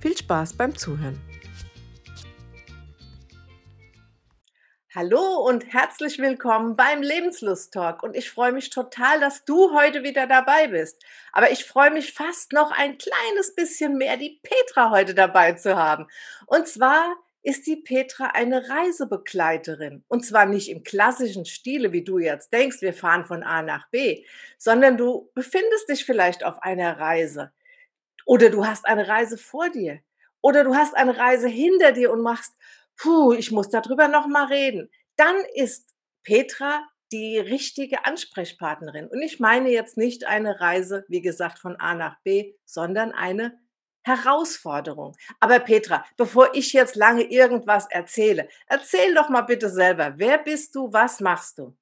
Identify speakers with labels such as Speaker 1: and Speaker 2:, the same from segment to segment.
Speaker 1: Viel Spaß beim Zuhören. Hallo und herzlich willkommen beim Lebenslust Talk und ich freue mich total, dass du heute wieder dabei bist. Aber ich freue mich fast noch ein kleines bisschen mehr, die Petra heute dabei zu haben. Und zwar ist die Petra eine Reisebegleiterin. Und zwar nicht im klassischen Stile, wie du jetzt denkst, wir fahren von A nach B, sondern du befindest dich vielleicht auf einer Reise. Oder du hast eine Reise vor dir. Oder du hast eine Reise hinter dir und machst, puh, ich muss darüber nochmal reden. Dann ist Petra die richtige Ansprechpartnerin. Und ich meine jetzt nicht eine Reise, wie gesagt, von A nach B, sondern eine Herausforderung. Aber Petra, bevor ich jetzt lange irgendwas erzähle, erzähl doch mal bitte selber, wer bist du, was machst du?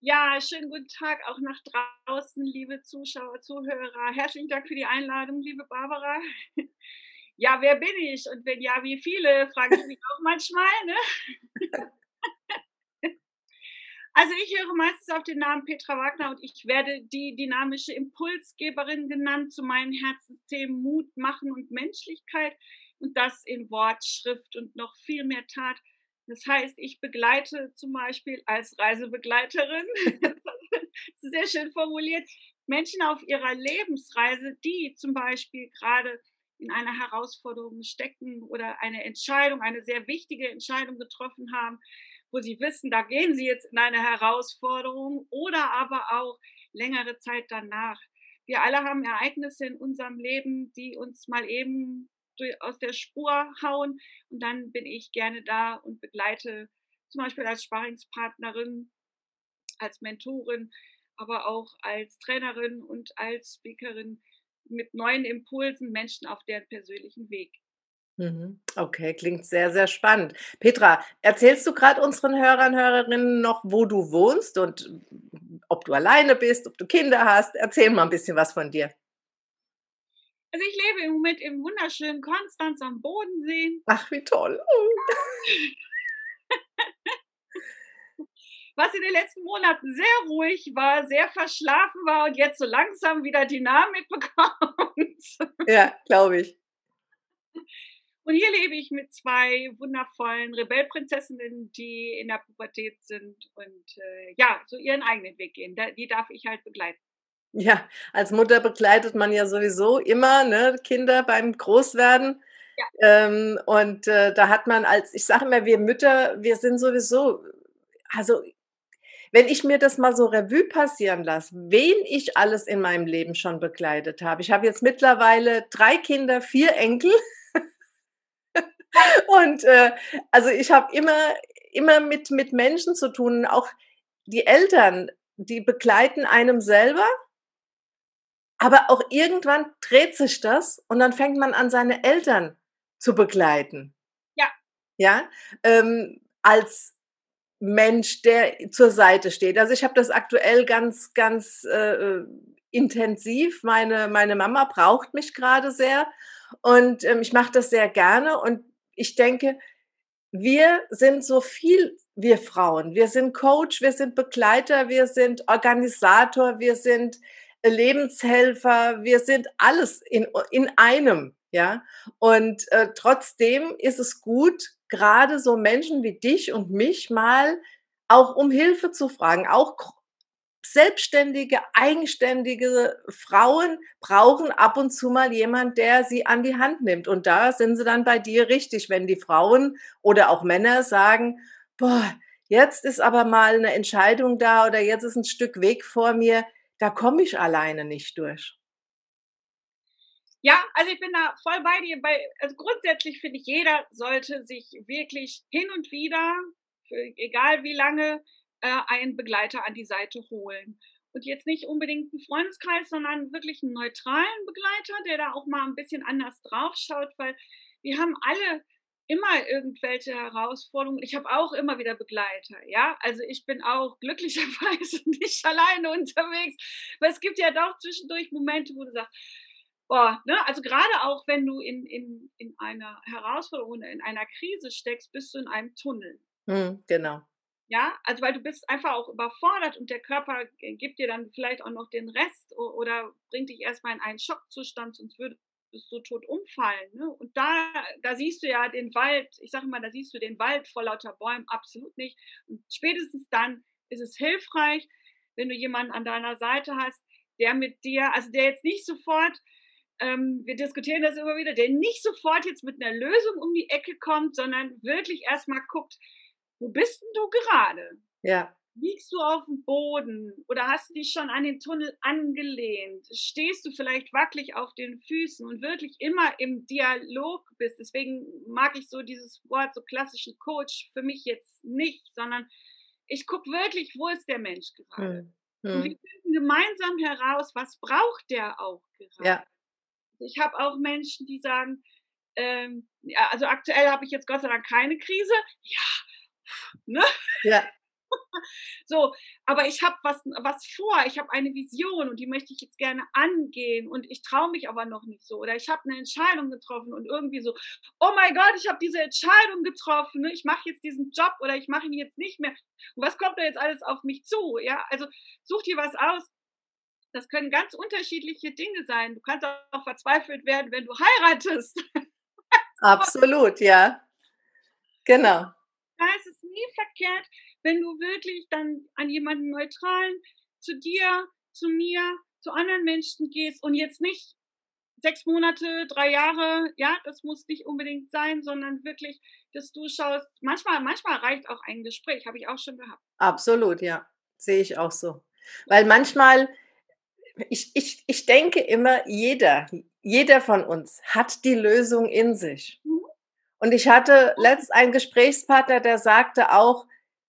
Speaker 2: Ja, schönen guten Tag auch nach draußen, liebe Zuschauer, Zuhörer. Herzlichen Dank für die Einladung, liebe Barbara. Ja, wer bin ich? Und wenn ja, wie viele, frage ich mich auch manchmal. Ne? Also ich höre meistens auf den Namen Petra Wagner und ich werde die dynamische Impulsgeberin genannt zu meinen Herzensthemen Mut, Machen und Menschlichkeit und das in Wort, Schrift und noch viel mehr Tat. Das heißt, ich begleite zum Beispiel als Reisebegleiterin, sehr schön formuliert, Menschen auf ihrer Lebensreise, die zum Beispiel gerade in einer Herausforderung stecken oder eine Entscheidung, eine sehr wichtige Entscheidung getroffen haben, wo sie wissen, da gehen sie jetzt in eine Herausforderung oder aber auch längere Zeit danach. Wir alle haben Ereignisse in unserem Leben, die uns mal eben aus der Spur hauen und dann bin ich gerne da und begleite zum Beispiel als Sparingspartnerin, als Mentorin, aber auch als Trainerin und als Speakerin mit neuen Impulsen Menschen auf deren persönlichen Weg.
Speaker 1: Mhm. Okay, klingt sehr, sehr spannend. Petra, erzählst du gerade unseren Hörern, Hörerinnen noch, wo du wohnst und ob du alleine bist, ob du Kinder hast? Erzähl mal ein bisschen was von dir.
Speaker 2: Also ich lebe im Moment im wunderschönen Konstanz am Bodensee.
Speaker 1: Ach, wie toll.
Speaker 2: Was in den letzten Monaten sehr ruhig war, sehr verschlafen war und jetzt so langsam wieder Dynamik bekommt.
Speaker 1: Ja, glaube ich.
Speaker 2: Und hier lebe ich mit zwei wundervollen Rebellprinzessinnen, die in der Pubertät sind und äh, ja, so ihren eigenen Weg gehen. die darf ich halt begleiten.
Speaker 1: Ja, als Mutter begleitet man ja sowieso immer ne, Kinder beim Großwerden. Ja. Ähm, und äh, da hat man als, ich sage immer, wir Mütter, wir sind sowieso, also wenn ich mir das mal so Revue passieren lasse, wen ich alles in meinem Leben schon begleitet habe. Ich habe jetzt mittlerweile drei Kinder, vier Enkel. Und äh, also ich habe immer, immer mit, mit Menschen zu tun, auch die Eltern, die begleiten einem selber, aber auch irgendwann dreht sich das und dann fängt man an, seine Eltern zu begleiten.
Speaker 2: Ja.
Speaker 1: Ja, ähm, als Mensch, der zur Seite steht. Also ich habe das aktuell ganz, ganz äh, intensiv. Meine, meine Mama braucht mich gerade sehr und ähm, ich mache das sehr gerne und ich denke, wir sind so viel, wir Frauen. Wir sind Coach, wir sind Begleiter, wir sind Organisator, wir sind Lebenshelfer, wir sind alles in, in einem, ja. Und äh, trotzdem ist es gut, gerade so Menschen wie dich und mich mal auch um Hilfe zu fragen, auch selbstständige, eigenständige Frauen brauchen ab und zu mal jemand, der sie an die Hand nimmt. Und da sind sie dann bei dir richtig, wenn die Frauen oder auch Männer sagen, boah, jetzt ist aber mal eine Entscheidung da oder jetzt ist ein Stück Weg vor mir, da komme ich alleine nicht durch.
Speaker 2: Ja, also ich bin da voll bei dir. Bei, also grundsätzlich finde ich, jeder sollte sich wirklich hin und wieder, egal wie lange, äh, einen Begleiter an die Seite holen. und jetzt nicht unbedingt einen Freundeskreis, sondern wirklich einen neutralen Begleiter, der da auch mal ein bisschen anders drauf schaut, weil wir haben alle immer irgendwelche Herausforderungen. Ich habe auch immer wieder Begleiter, ja. Also ich bin auch glücklicherweise nicht alleine unterwegs, weil es gibt ja doch zwischendurch Momente, wo du sagst, boah, ne, also gerade auch wenn du in, in, in einer Herausforderung oder in einer Krise steckst, bist du in einem Tunnel.
Speaker 1: Mhm, genau.
Speaker 2: Ja, also weil du bist einfach auch überfordert und der Körper gibt dir dann vielleicht auch noch den Rest oder bringt dich erstmal in einen Schockzustand, sonst würdest du tot umfallen. Ne? Und da, da siehst du ja den Wald, ich sage mal, da siehst du den Wald vor lauter Bäumen absolut nicht. Und spätestens dann ist es hilfreich, wenn du jemanden an deiner Seite hast, der mit dir, also der jetzt nicht sofort ähm, wir diskutieren das immer wieder, der nicht sofort jetzt mit einer Lösung um die Ecke kommt, sondern wirklich erstmal guckt, wo bist denn du gerade?
Speaker 1: Ja.
Speaker 2: Liegst du auf dem Boden oder hast du dich schon an den Tunnel angelehnt? Stehst du vielleicht wackelig auf den Füßen und wirklich immer im Dialog bist? Deswegen mag ich so dieses Wort, so klassischen Coach für mich jetzt nicht, sondern ich gucke wirklich, wo ist der Mensch gerade? Hm. Hm. Und wir finden gemeinsam heraus, was braucht der auch gerade?
Speaker 1: Ja.
Speaker 2: Ich habe auch Menschen, die sagen, ähm, also aktuell habe ich jetzt Gott sei Dank keine Krise. Ja, ne?
Speaker 1: Ja.
Speaker 2: So, aber ich habe was, was vor, ich habe eine Vision und die möchte ich jetzt gerne angehen und ich traue mich aber noch nicht so. Oder ich habe eine Entscheidung getroffen und irgendwie so, oh mein Gott, ich habe diese Entscheidung getroffen, ne? ich mache jetzt diesen Job oder ich mache ihn jetzt nicht mehr. Und was kommt da jetzt alles auf mich zu? Ja, also such dir was aus, das können ganz unterschiedliche Dinge sein. Du kannst auch verzweifelt werden, wenn du heiratest.
Speaker 1: Absolut, ja. Genau.
Speaker 2: Da ist es nie verkehrt, wenn du wirklich dann an jemanden neutralen zu dir, zu mir, zu anderen Menschen gehst und jetzt nicht sechs Monate, drei Jahre, ja, das muss nicht unbedingt sein, sondern wirklich, dass du schaust, manchmal, manchmal reicht auch ein Gespräch, habe ich auch schon gehabt.
Speaker 1: Absolut, ja, sehe ich auch so. Weil manchmal ich, ich, ich denke immer, jeder, jeder von uns hat die Lösung in sich. Mhm. Und ich hatte letzt einen Gesprächspartner, der sagte auch,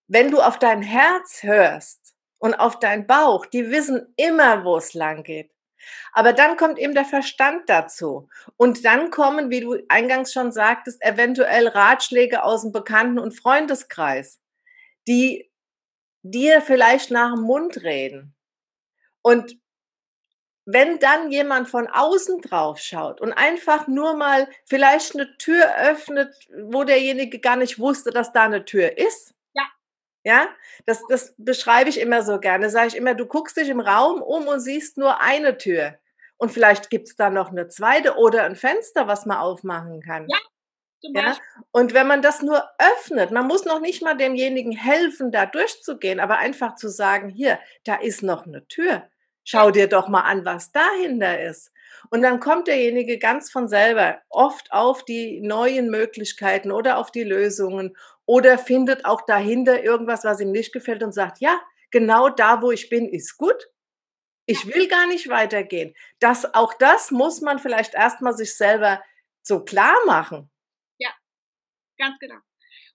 Speaker 1: wenn du auf dein Herz hörst und auf deinen Bauch, die wissen immer, wo es lang geht. Aber dann kommt eben der Verstand dazu. Und dann kommen, wie du eingangs schon sagtest, eventuell Ratschläge aus dem Bekannten- und Freundeskreis, die dir vielleicht nach dem Mund reden. Und wenn dann jemand von außen drauf schaut und einfach nur mal vielleicht eine Tür öffnet, wo derjenige gar nicht wusste, dass da eine Tür ist.
Speaker 2: Ja.
Speaker 1: Das, das beschreibe ich immer so gerne. Sage ich immer, du guckst dich im Raum um und siehst nur eine Tür. Und vielleicht gibt es da noch eine zweite oder ein Fenster, was man aufmachen kann.
Speaker 2: Ja.
Speaker 1: Ja? Und wenn man das nur öffnet, man muss noch nicht mal demjenigen helfen, da durchzugehen, aber einfach zu sagen, hier, da ist noch eine Tür Schau dir doch mal an, was dahinter ist. Und dann kommt derjenige ganz von selber oft auf die neuen Möglichkeiten oder auf die Lösungen oder findet auch dahinter irgendwas, was ihm nicht gefällt und sagt, ja, genau da, wo ich bin, ist gut. Ich will gar nicht weitergehen. Das, auch das muss man vielleicht erstmal sich selber so klar machen.
Speaker 2: Ja, ganz genau.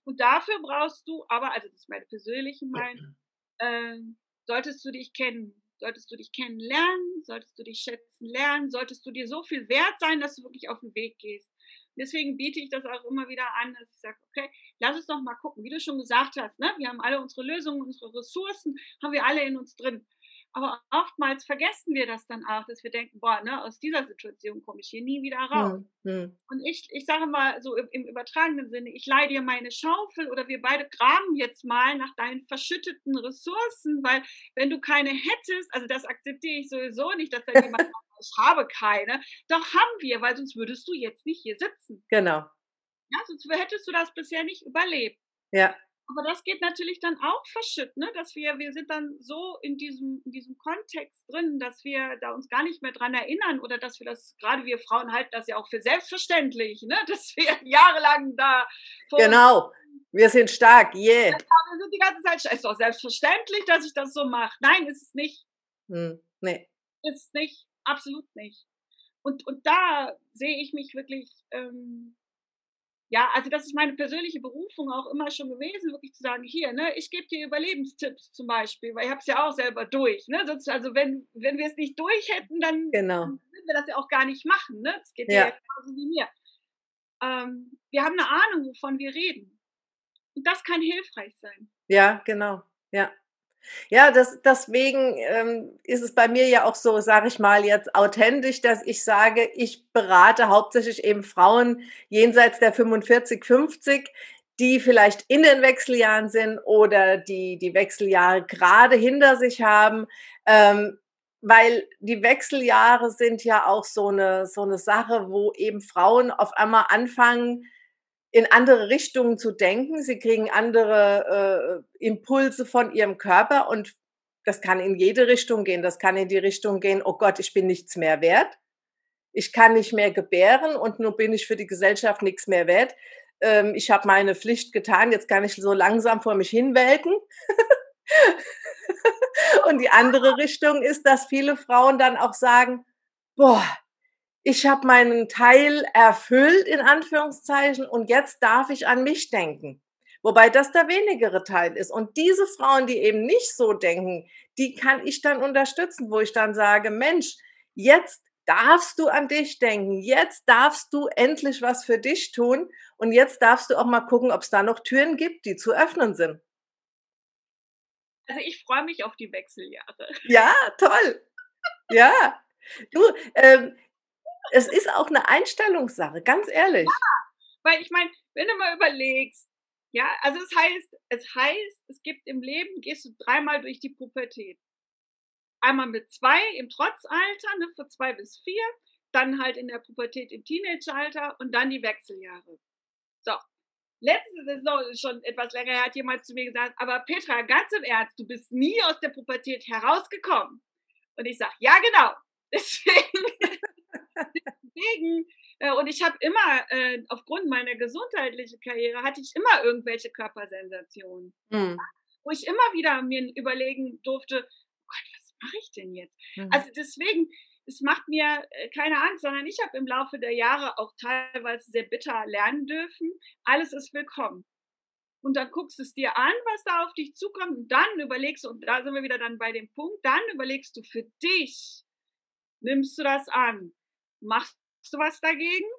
Speaker 2: Und dafür brauchst du aber, also das ist meine persönliche Meinung, äh, solltest du dich kennen solltest du dich kennenlernen, solltest du dich schätzen lernen, solltest du dir so viel wert sein, dass du wirklich auf den Weg gehst. Deswegen biete ich das auch immer wieder an, dass ich sage, okay, lass uns doch mal gucken, wie du schon gesagt hast, ne? wir haben alle unsere Lösungen, unsere Ressourcen, haben wir alle in uns drin. Aber oftmals vergessen wir das dann auch, dass wir denken, boah, ne, aus dieser Situation komme ich hier nie wieder raus. Mhm. Und ich, ich sage mal so im, im, übertragenen Sinne, ich leihe dir meine Schaufel oder wir beide graben jetzt mal nach deinen verschütteten Ressourcen, weil wenn du keine hättest, also das akzeptiere ich sowieso nicht, dass da jemand ich habe keine, doch haben wir, weil sonst würdest du jetzt nicht hier sitzen.
Speaker 1: Genau.
Speaker 2: Ja, sonst hättest du das bisher nicht überlebt.
Speaker 1: Ja.
Speaker 2: Aber das geht natürlich dann auch verschütt, ne? dass wir, wir sind dann so in diesem, in diesem Kontext drin, dass wir da uns gar nicht mehr dran erinnern oder dass wir das, gerade wir Frauen halten das ja auch für selbstverständlich, ne? dass wir jahrelang da.
Speaker 1: Genau, wir sind stark, yeah. Ja,
Speaker 2: wir sind die ganze Zeit, ist doch selbstverständlich, dass ich das so mache. Nein, ist es nicht.
Speaker 1: Hm, nee.
Speaker 2: Ist es nicht, absolut nicht. Und, und da sehe ich mich wirklich, ähm, Ja, also das ist meine persönliche Berufung auch immer schon gewesen, wirklich zu sagen, hier, ne, ich gebe dir Überlebenstipps zum Beispiel, weil ich habe es ja auch selber durch. Ne? Sonst, also wenn, wenn wir es nicht durch hätten, dann
Speaker 1: genau.
Speaker 2: würden wir das ja auch gar nicht machen. Ne? Das geht ja genauso wie mir. Ähm, wir haben eine Ahnung, wovon wir reden. Und das kann hilfreich sein.
Speaker 1: Ja, genau. Ja. Ja, das, deswegen ähm, ist es bei mir ja auch so, sage ich mal jetzt authentisch, dass ich sage, ich berate hauptsächlich eben Frauen jenseits der 45, 50, die vielleicht in den Wechseljahren sind oder die die Wechseljahre gerade hinter sich haben, ähm, weil die Wechseljahre sind ja auch so eine so eine Sache, wo eben Frauen auf einmal anfangen in andere Richtungen zu denken. Sie kriegen andere äh, Impulse von ihrem Körper und das kann in jede Richtung gehen. Das kann in die Richtung gehen, oh Gott, ich bin nichts mehr wert. Ich kann nicht mehr gebären und nur bin ich für die Gesellschaft nichts mehr wert. Ähm, ich habe meine Pflicht getan, jetzt kann ich so langsam vor mich hinwelken. und die andere Richtung ist, dass viele Frauen dann auch sagen, boah, ich habe meinen Teil erfüllt, in Anführungszeichen, und jetzt darf ich an mich denken. Wobei das der wenigere Teil ist. Und diese Frauen, die eben nicht so denken, die kann ich dann unterstützen, wo ich dann sage, Mensch, jetzt darfst du an dich denken. Jetzt darfst du endlich was für dich tun. Und jetzt darfst du auch mal gucken, ob es da noch Türen gibt, die zu öffnen sind.
Speaker 2: Also ich freue mich auf die Wechseljahre.
Speaker 1: Ja, toll. Ja. Du, ähm, es ist auch eine Einstellungssache, ganz ehrlich.
Speaker 2: Ja, weil ich meine, wenn du mal überlegst, ja, also es heißt, es heißt, es gibt im Leben, gehst du dreimal durch die Pubertät. Einmal mit zwei im Trotzalter, ne, von zwei bis vier, dann halt in der Pubertät im Teenageralter und dann die Wechseljahre. So. Letzte Saison ist schon etwas länger her, hat jemand zu mir gesagt, aber Petra, ganz im Ernst, du bist nie aus der Pubertät herausgekommen. Und ich sage, ja genau. Deswegen Deswegen, äh, und ich habe immer, äh, aufgrund meiner gesundheitlichen Karriere, hatte ich immer irgendwelche Körpersensationen. Mhm. Wo ich immer wieder mir überlegen durfte, oh Gott, was mache ich denn jetzt? Mhm. Also deswegen, es macht mir äh, keine Angst, sondern ich habe im Laufe der Jahre auch teilweise sehr bitter lernen dürfen. Alles ist willkommen. Und dann guckst du es dir an, was da auf dich zukommt, und dann überlegst du, und da sind wir wieder dann bei dem Punkt, dann überlegst du für dich, nimmst du das an, machst du was dagegen?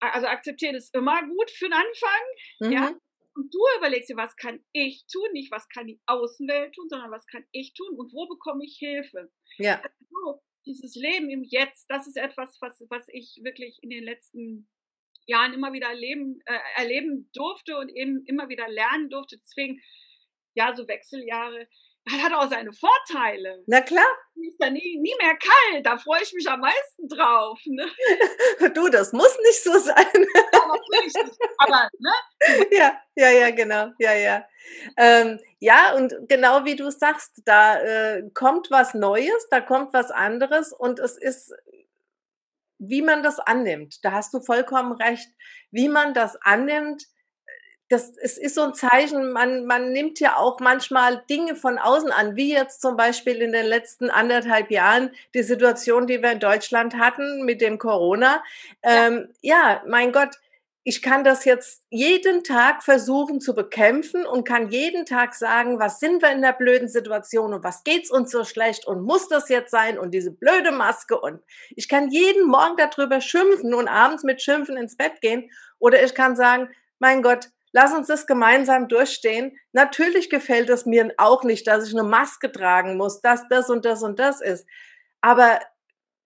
Speaker 2: Also akzeptieren ist immer gut für den Anfang, mhm. ja. Und du überlegst dir, was kann ich tun? Nicht, was kann die Außenwelt tun, sondern was kann ich tun und wo bekomme ich Hilfe?
Speaker 1: Ja.
Speaker 2: Also, dieses Leben im Jetzt, das ist etwas, was, was ich wirklich in den letzten Jahren immer wieder erleben, äh, erleben durfte und eben immer wieder lernen durfte. Deswegen, ja, so Wechseljahre das hat auch seine Vorteile.
Speaker 1: Na klar.
Speaker 2: Ist ja nie, nie mehr kalt, da freue ich mich am meisten drauf. Ne?
Speaker 1: du, das muss nicht so sein.
Speaker 2: ja, natürlich nicht. Aber, ne?
Speaker 1: Ja, ja, ja, genau. Ja, ja. Ähm, ja, und genau wie du sagst, da äh, kommt was Neues, da kommt was anderes und es ist, wie man das annimmt. Da hast du vollkommen recht. Wie man das annimmt, das, es ist so ein Zeichen, man, man nimmt ja auch manchmal Dinge von außen an, wie jetzt zum Beispiel in den letzten anderthalb Jahren die Situation, die wir in Deutschland hatten mit dem Corona. Ähm, ja, mein Gott, ich kann das jetzt jeden Tag versuchen zu bekämpfen und kann jeden Tag sagen, was sind wir in der blöden Situation und was geht's uns so schlecht und muss das jetzt sein und diese blöde Maske und ich kann jeden Morgen darüber schimpfen und abends mit Schimpfen ins Bett gehen oder ich kann sagen, mein Gott, Lass uns das gemeinsam durchstehen. Natürlich gefällt es mir auch nicht, dass ich eine Maske tragen muss, dass das und das und das ist. Aber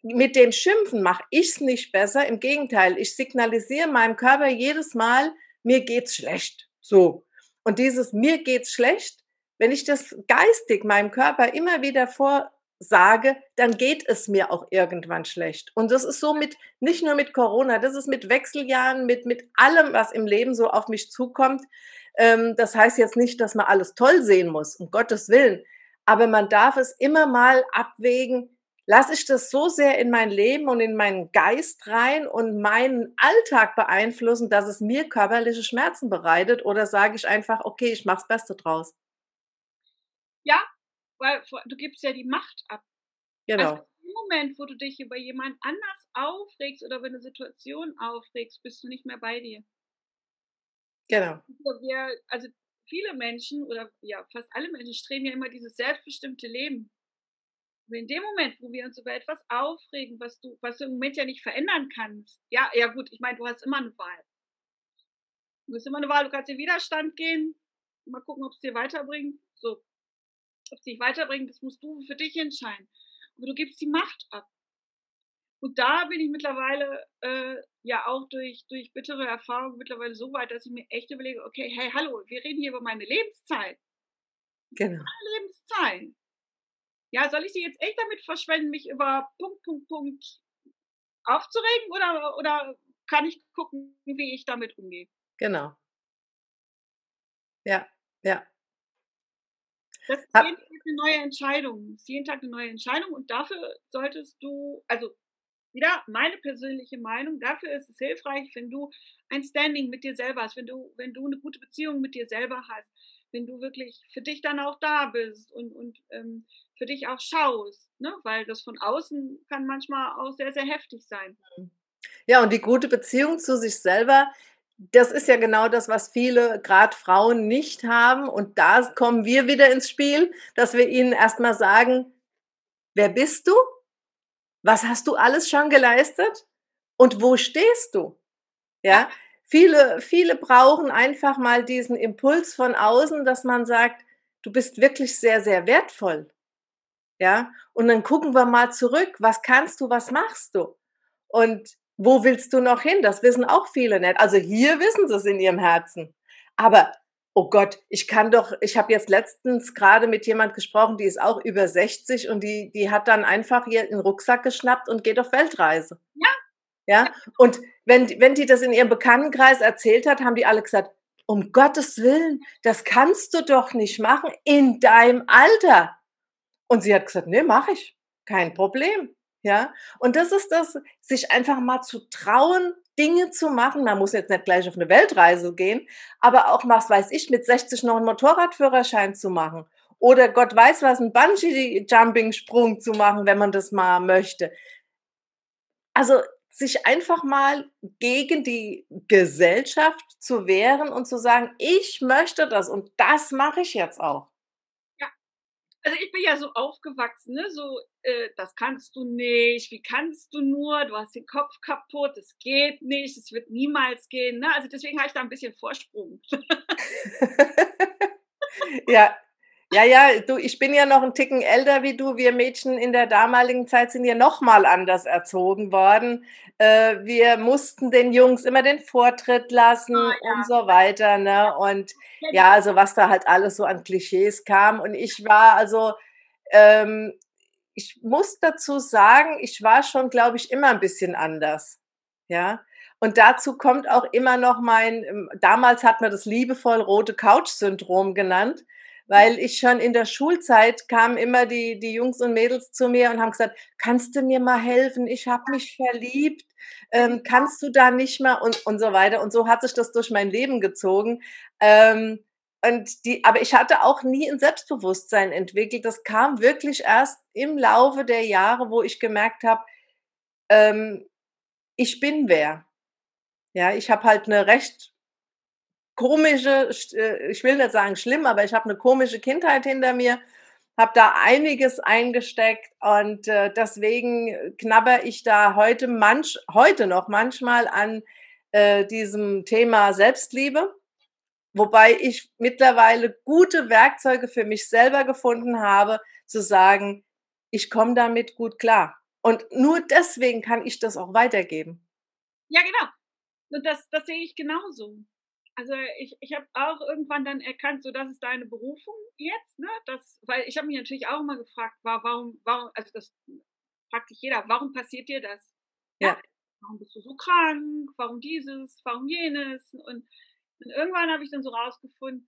Speaker 1: mit dem Schimpfen mache ich es nicht besser. Im Gegenteil, ich signalisiere meinem Körper jedes Mal, mir geht's schlecht. So. Und dieses mir geht's schlecht, wenn ich das geistig meinem Körper immer wieder vor sage, dann geht es mir auch irgendwann schlecht. Und das ist so mit, nicht nur mit Corona, das ist mit Wechseljahren, mit, mit allem, was im Leben so auf mich zukommt. Ähm, das heißt jetzt nicht, dass man alles toll sehen muss, um Gottes Willen. Aber man darf es immer mal abwägen, lasse ich das so sehr in mein Leben und in meinen Geist rein und meinen Alltag beeinflussen, dass es mir körperliche Schmerzen bereitet oder sage ich einfach, okay, ich mache das Beste draus.
Speaker 2: Ja, weil du gibst ja die Macht ab.
Speaker 1: Genau.
Speaker 2: Also im Moment, wo du dich über jemand anders aufregst oder über eine Situation aufregst, bist du nicht mehr bei dir.
Speaker 1: Genau.
Speaker 2: Wir, also viele Menschen oder ja, fast alle Menschen streben ja immer dieses selbstbestimmte Leben. Und in dem Moment, wo wir uns über etwas aufregen, was du, was du im Moment ja nicht verändern kannst, ja, ja gut, ich meine, du hast immer eine Wahl. Du hast immer eine Wahl, du kannst in Widerstand gehen, mal gucken, ob es dir weiterbringt. So. Ob es dich weiterbringt, das musst du für dich entscheiden. Aber du gibst die Macht ab. Und da bin ich mittlerweile äh, ja auch durch, durch bittere Erfahrungen mittlerweile so weit, dass ich mir echt überlege, okay, hey, hallo, wir reden hier über meine Lebenszeit.
Speaker 1: Genau.
Speaker 2: Meine Lebenszeit. Ja, soll ich sie jetzt echt damit verschwenden, mich über Punkt, Punkt, Punkt aufzuregen oder, oder kann ich gucken, wie ich damit umgehe?
Speaker 1: Genau. Ja, ja.
Speaker 2: Das ist jeden Tag eine neue Entscheidung. Das ist jeden Tag eine neue Entscheidung und dafür solltest du, also wieder meine persönliche Meinung, dafür ist es hilfreich, wenn du ein Standing mit dir selber hast, wenn du, wenn du eine gute Beziehung mit dir selber hast, wenn du wirklich für dich dann auch da bist und, und ähm, für dich auch schaust, ne? weil das von außen kann manchmal auch sehr, sehr heftig sein.
Speaker 1: Ja, und die gute Beziehung zu sich selber, das ist ja genau das, was viele, gerade Frauen, nicht haben. Und da kommen wir wieder ins Spiel, dass wir ihnen erstmal sagen, wer bist du? Was hast du alles schon geleistet? Und wo stehst du? Ja, viele, viele brauchen einfach mal diesen Impuls von außen, dass man sagt, du bist wirklich sehr, sehr wertvoll. Ja, und dann gucken wir mal zurück. Was kannst du? Was machst du? Und wo willst du noch hin? Das wissen auch viele nicht. Also hier wissen sie es in ihrem Herzen. Aber oh Gott, ich kann doch, ich habe jetzt letztens gerade mit jemand gesprochen, die ist auch über 60 und die, die hat dann einfach hier einen Rucksack geschnappt und geht auf Weltreise.
Speaker 2: Ja.
Speaker 1: Ja. Und wenn, wenn die das in ihrem Bekanntenkreis erzählt hat, haben die alle gesagt, um Gottes Willen, das kannst du doch nicht machen in deinem Alter. Und sie hat gesagt, nee, mache ich. Kein Problem. Ja. Und das ist das, sich einfach mal zu trauen, Dinge zu machen. Man muss jetzt nicht gleich auf eine Weltreise gehen, aber auch, was weiß ich, mit 60 noch einen Motorradführerschein zu machen. Oder Gott weiß was, einen Bungee-Jumping-Sprung zu machen, wenn man das mal möchte. Also sich einfach mal gegen die Gesellschaft zu wehren und zu sagen, ich möchte das und das mache ich jetzt auch
Speaker 2: also ich bin ja so aufgewachsen, ne? so, äh, das kannst du nicht, wie kannst du nur, du hast den Kopf kaputt, es geht nicht, es wird niemals gehen. Ne? Also deswegen habe ich da ein bisschen Vorsprung.
Speaker 1: ja, ja, ja, du, ich bin ja noch ein Ticken älter wie du. Wir Mädchen in der damaligen Zeit sind ja noch mal anders erzogen worden. Äh, wir mussten den Jungs immer den Vortritt lassen oh, ja. und so weiter. Ne? Und ja, also was da halt alles so an Klischees kam. Und ich war also, ähm, ich muss dazu sagen, ich war schon, glaube ich, immer ein bisschen anders. Ja. Und dazu kommt auch immer noch mein, ähm, damals hat man das liebevoll rote Couch-Syndrom genannt weil ich schon in der Schulzeit kamen immer die, die Jungs und Mädels zu mir und haben gesagt, kannst du mir mal helfen? Ich habe mich verliebt. Ähm, kannst du da nicht mal und, und so weiter. Und so hat sich das durch mein Leben gezogen. Ähm, und die, aber ich hatte auch nie ein Selbstbewusstsein entwickelt. Das kam wirklich erst im Laufe der Jahre, wo ich gemerkt habe, ähm, ich bin wer. Ja, ich habe halt eine recht komische, äh, ich will nicht sagen schlimm, aber ich habe eine komische Kindheit hinter mir, habe da einiges eingesteckt und äh, deswegen knabber ich da heute manch, heute noch manchmal an äh, diesem Thema Selbstliebe, wobei ich mittlerweile gute Werkzeuge für mich selber gefunden habe, zu sagen, ich komme damit gut klar. Und nur deswegen kann ich das auch weitergeben.
Speaker 2: Ja, genau. Und das, das sehe ich genauso. Also ich, ich habe auch irgendwann dann erkannt, so das ist deine Berufung jetzt, ne? Das, weil ich habe mich natürlich auch immer gefragt, warum, warum, also das fragt sich jeder, warum passiert dir das?
Speaker 1: Ja. ja.
Speaker 2: Warum bist du so krank? Warum dieses? Warum jenes? Und, und irgendwann habe ich dann so rausgefunden,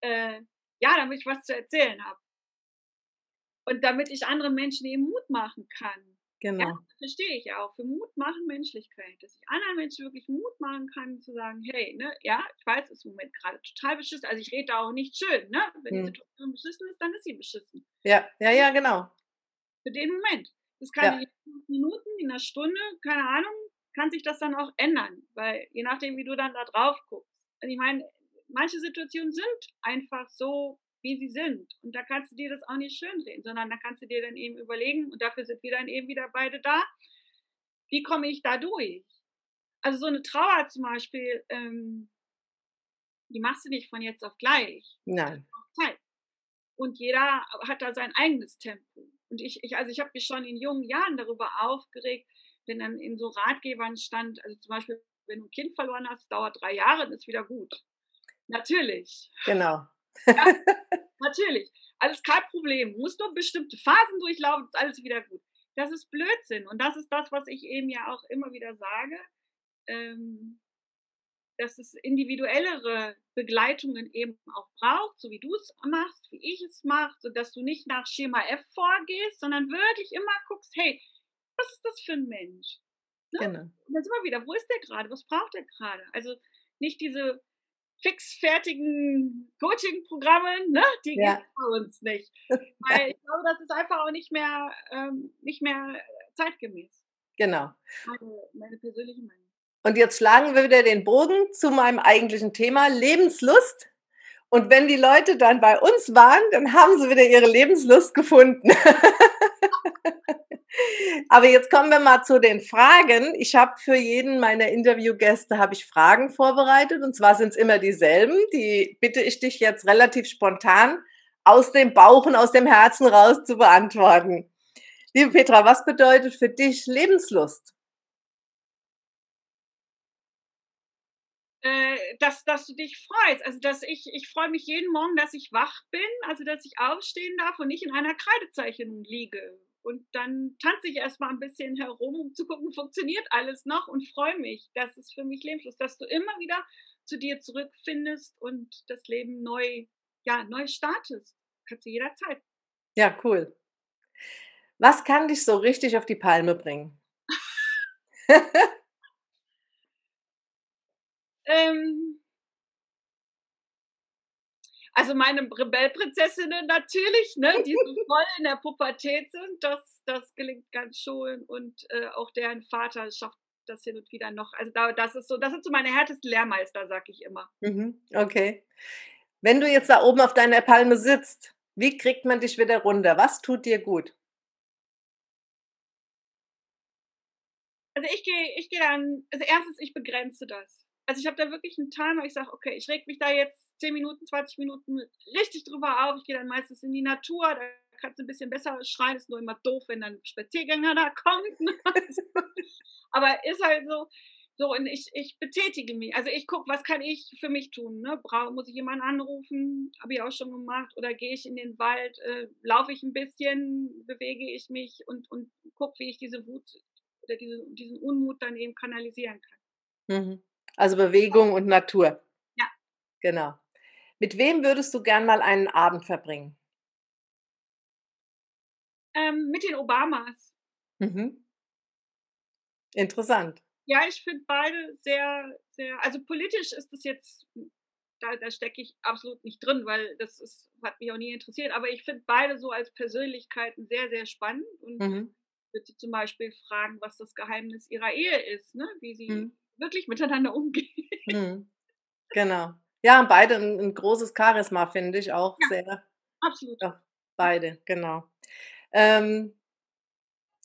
Speaker 2: äh, ja, damit ich was zu erzählen habe. Und damit ich anderen Menschen eben Mut machen kann.
Speaker 1: Genau.
Speaker 2: Ja, verstehe ich auch. Für Mut machen Menschlichkeit. Dass ich anderen Menschen wirklich Mut machen kann, zu sagen, hey, ne, ja, ich weiß, es ist im Moment gerade total beschissen. Also ich rede da auch nicht schön, ne? Wenn hm. die Situation beschissen ist, dann ist sie beschissen.
Speaker 1: Ja, ja, ja, genau.
Speaker 2: Für den Moment. Das kann ja. in Minuten, in einer Stunde, keine Ahnung, kann sich das dann auch ändern. Weil je nachdem, wie du dann da drauf guckst. Also ich meine, manche Situationen sind einfach so, wie sie sind. Und da kannst du dir das auch nicht schönreden, sondern da kannst du dir dann eben überlegen, und dafür sind wir dann eben wieder beide da, wie komme ich da durch? Also so eine Trauer zum Beispiel, ähm, die machst du nicht von jetzt auf gleich.
Speaker 1: Nein.
Speaker 2: Zeit. Und jeder hat da sein eigenes Tempo. Und ich, ich also ich habe mich schon in jungen Jahren darüber aufgeregt, wenn dann in so Ratgebern stand, also zum Beispiel, wenn du ein Kind verloren hast, dauert drei Jahre, dann ist wieder gut. Natürlich.
Speaker 1: Genau.
Speaker 2: Ja, natürlich. Alles kein Problem. Du musst nur bestimmte Phasen durchlaufen, ist alles wieder gut. Das ist Blödsinn. Und das ist das, was ich eben ja auch immer wieder sage. Ähm, dass es individuellere Begleitungen eben auch braucht, so wie du es machst, wie ich es mache, so dass du nicht nach Schema F vorgehst, sondern wirklich immer guckst, hey, was ist das für ein Mensch? Ne? Genau. Und dann sind wir wieder, wo ist der gerade? Was braucht er gerade? Also nicht diese fixfertigen Coaching-Programme, ne? die ja. gibt es bei uns nicht. Weil ich glaube, das ist einfach auch nicht mehr, ähm, nicht mehr zeitgemäß.
Speaker 1: Genau.
Speaker 2: Meine, meine persönliche Meinung.
Speaker 1: Und jetzt schlagen wir wieder den Bogen zu meinem eigentlichen Thema, Lebenslust. Und wenn die Leute dann bei uns waren, dann haben sie wieder ihre Lebenslust gefunden. Aber jetzt kommen wir mal zu den Fragen. Ich habe für jeden meiner Interviewgäste habe ich Fragen vorbereitet und zwar sind es immer dieselben. Die bitte ich dich jetzt relativ spontan aus dem Bauch und aus dem Herzen raus zu beantworten. Liebe Petra, was bedeutet für dich Lebenslust?
Speaker 2: Äh, dass, dass du dich freust. Also, dass ich, ich freue mich jeden Morgen, dass ich wach bin, also dass ich aufstehen darf und nicht in einer Kreidezeichnung liege. Und dann tanze ich erstmal ein bisschen herum, um zu gucken, funktioniert alles noch und freue mich. Das ist für mich lebenslos, dass du immer wieder zu dir zurückfindest und das Leben neu, ja, neu startest. Kannst du jederzeit.
Speaker 1: Ja, cool. Was kann dich so richtig auf die Palme bringen?
Speaker 2: Ähm, also meine Rebellprinzessinnen natürlich, ne, die so voll in der Pubertät sind, das, das gelingt ganz schön und äh, auch deren Vater schafft das hin und wieder noch. Also da, das ist so, das sind so meine härtesten Lehrmeister, sag ich immer.
Speaker 1: Mhm, okay. Wenn du jetzt da oben auf deiner Palme sitzt, wie kriegt man dich wieder runter? Was tut dir gut?
Speaker 2: Also ich gehe, ich gehe dann, also erstens, ich begrenze das also ich habe da wirklich einen Timer, ich sage, okay, ich reg mich da jetzt 10 Minuten, 20 Minuten richtig drüber auf. Ich gehe dann meistens in die Natur, da kannst du ein bisschen besser schreien, ist nur immer doof, wenn dann ein Spaziergänger da kommt. Aber ist halt so, so, und ich, ich betätige mich. Also ich gucke, was kann ich für mich tun? Ne? Brauch, muss ich jemanden anrufen? Habe ich auch schon gemacht. Oder gehe ich in den Wald, äh, laufe ich ein bisschen, bewege ich mich und, und gucke, wie ich diese Wut oder diese, diesen Unmut dann eben kanalisieren kann.
Speaker 1: Mhm. Also Bewegung und Natur.
Speaker 2: Ja.
Speaker 1: Genau. Mit wem würdest du gern mal einen Abend verbringen?
Speaker 2: Ähm, mit den Obamas.
Speaker 1: Mhm. Interessant.
Speaker 2: Ja, ich finde beide sehr, sehr, also politisch ist es jetzt, da, da stecke ich absolut nicht drin, weil das ist, hat mich auch nie interessiert, aber ich finde beide so als Persönlichkeiten sehr, sehr spannend und mhm. würde sie zum Beispiel fragen, was das Geheimnis ihrer Ehe ist, ne? wie sie mhm wirklich miteinander umgehen.
Speaker 1: Mhm. Genau. Ja, beide ein, ein großes Charisma, finde ich auch ja, sehr.
Speaker 2: Absolut.
Speaker 1: Ja, beide, genau. Ähm,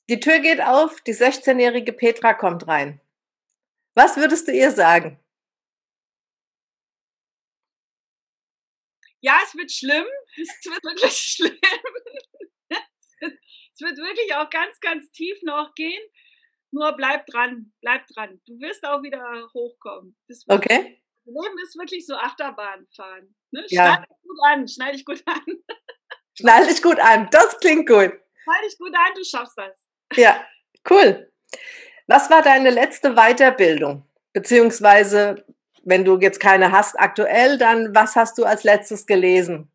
Speaker 1: die Tür geht auf, die 16-jährige Petra kommt rein. Was würdest du ihr sagen?
Speaker 2: Ja, es wird schlimm. Es wird wirklich schlimm. es wird wirklich auch ganz, ganz tief noch gehen. Nur bleib dran, bleib dran. Du wirst auch wieder hochkommen.
Speaker 1: okay.
Speaker 2: Das Leben ist wirklich so Achterbahn fahren. Ne?
Speaker 1: Ja.
Speaker 2: Schneid dich gut an, schneid dich gut an.
Speaker 1: Schneid dich gut an, das klingt gut.
Speaker 2: Schneid dich gut an, du schaffst das.
Speaker 1: Ja, cool. Was war deine letzte Weiterbildung? Beziehungsweise, wenn du jetzt keine hast aktuell, dann was hast du als letztes gelesen?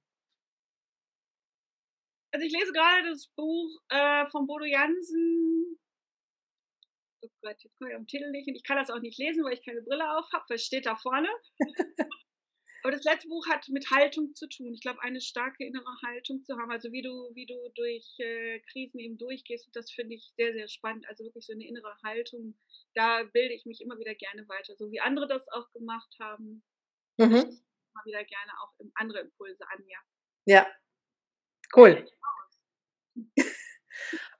Speaker 2: Also ich lese gerade das Buch äh, von Bodo Jansen, am Titel nicht hin. Ich kann das auch nicht lesen, weil ich keine Brille auf habe, weil es steht da vorne. Aber das letzte Buch hat mit Haltung zu tun. Ich glaube, eine starke innere Haltung zu haben. Also wie du, wie du durch äh, Krisen eben durchgehst, das finde ich sehr, sehr spannend. Also wirklich so eine innere Haltung. Da bilde ich mich immer wieder gerne weiter. So wie andere das auch gemacht haben. mhm. mal wieder gerne auch andere Impulse an mir.
Speaker 1: Ja, cool.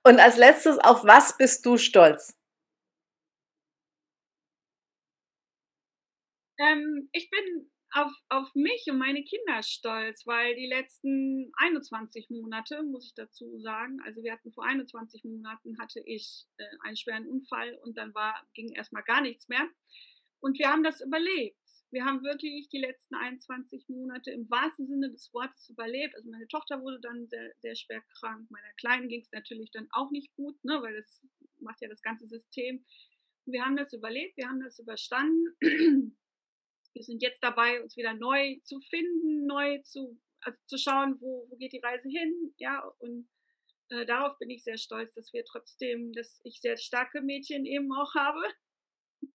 Speaker 1: Und als letztes, auf was bist du stolz?
Speaker 2: Ähm, ich bin auf, auf mich und meine Kinder stolz, weil die letzten 21 Monate, muss ich dazu sagen, also wir hatten vor 21 Monaten hatte ich äh, einen schweren Unfall und dann war, ging erstmal gar nichts mehr. Und wir haben das überlebt. Wir haben wirklich die letzten 21 Monate im wahrsten Sinne des Wortes überlebt. Also meine Tochter wurde dann sehr, sehr schwer krank. Meiner Kleinen ging es natürlich dann auch nicht gut, ne, weil das macht ja das ganze System. Wir haben das überlebt, wir haben das überstanden wir sind jetzt dabei, uns wieder neu zu finden, neu zu, also zu schauen, wo, wo geht die Reise hin, ja, und äh, darauf bin ich sehr stolz, dass wir trotzdem, dass ich sehr starke Mädchen eben auch habe,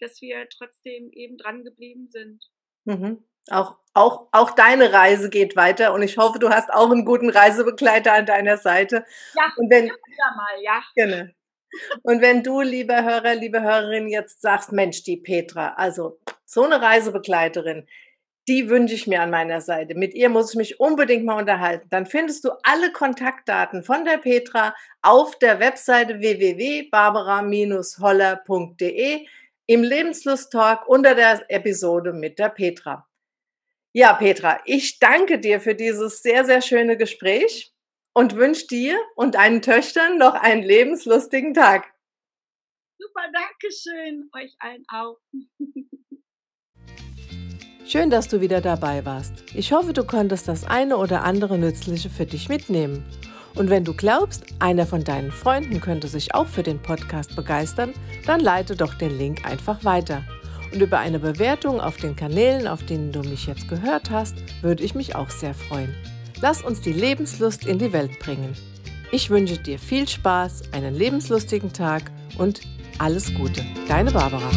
Speaker 2: dass wir trotzdem eben dran geblieben sind.
Speaker 1: Mhm. Auch, auch, auch deine Reise geht weiter und ich hoffe, du hast auch einen guten Reisebegleiter an deiner Seite.
Speaker 2: Ja,
Speaker 1: und wenn,
Speaker 2: ja mal, ja.
Speaker 1: Genau. Und wenn du, lieber Hörer, liebe Hörerin, jetzt sagst, Mensch, die Petra, also so eine Reisebegleiterin, die wünsche ich mir an meiner Seite. Mit ihr muss ich mich unbedingt mal unterhalten. Dann findest du alle Kontaktdaten von der Petra auf der Webseite www.barbara-holler.de im Lebenslust-Talk unter der Episode mit der Petra. Ja, Petra, ich danke dir für dieses sehr, sehr schöne Gespräch und wünsche dir und deinen Töchtern noch einen lebenslustigen Tag.
Speaker 2: Super, danke schön. Euch allen auch.
Speaker 1: Schön, dass du wieder dabei warst. Ich hoffe, du konntest das eine oder andere Nützliche für dich mitnehmen. Und wenn du glaubst, einer von deinen Freunden könnte sich auch für den Podcast begeistern, dann leite doch den Link einfach weiter. Und über eine Bewertung auf den Kanälen, auf denen du mich jetzt gehört hast, würde ich mich auch sehr freuen. Lass uns die Lebenslust in die Welt bringen. Ich wünsche dir viel Spaß, einen lebenslustigen Tag und alles Gute. Deine Barbara.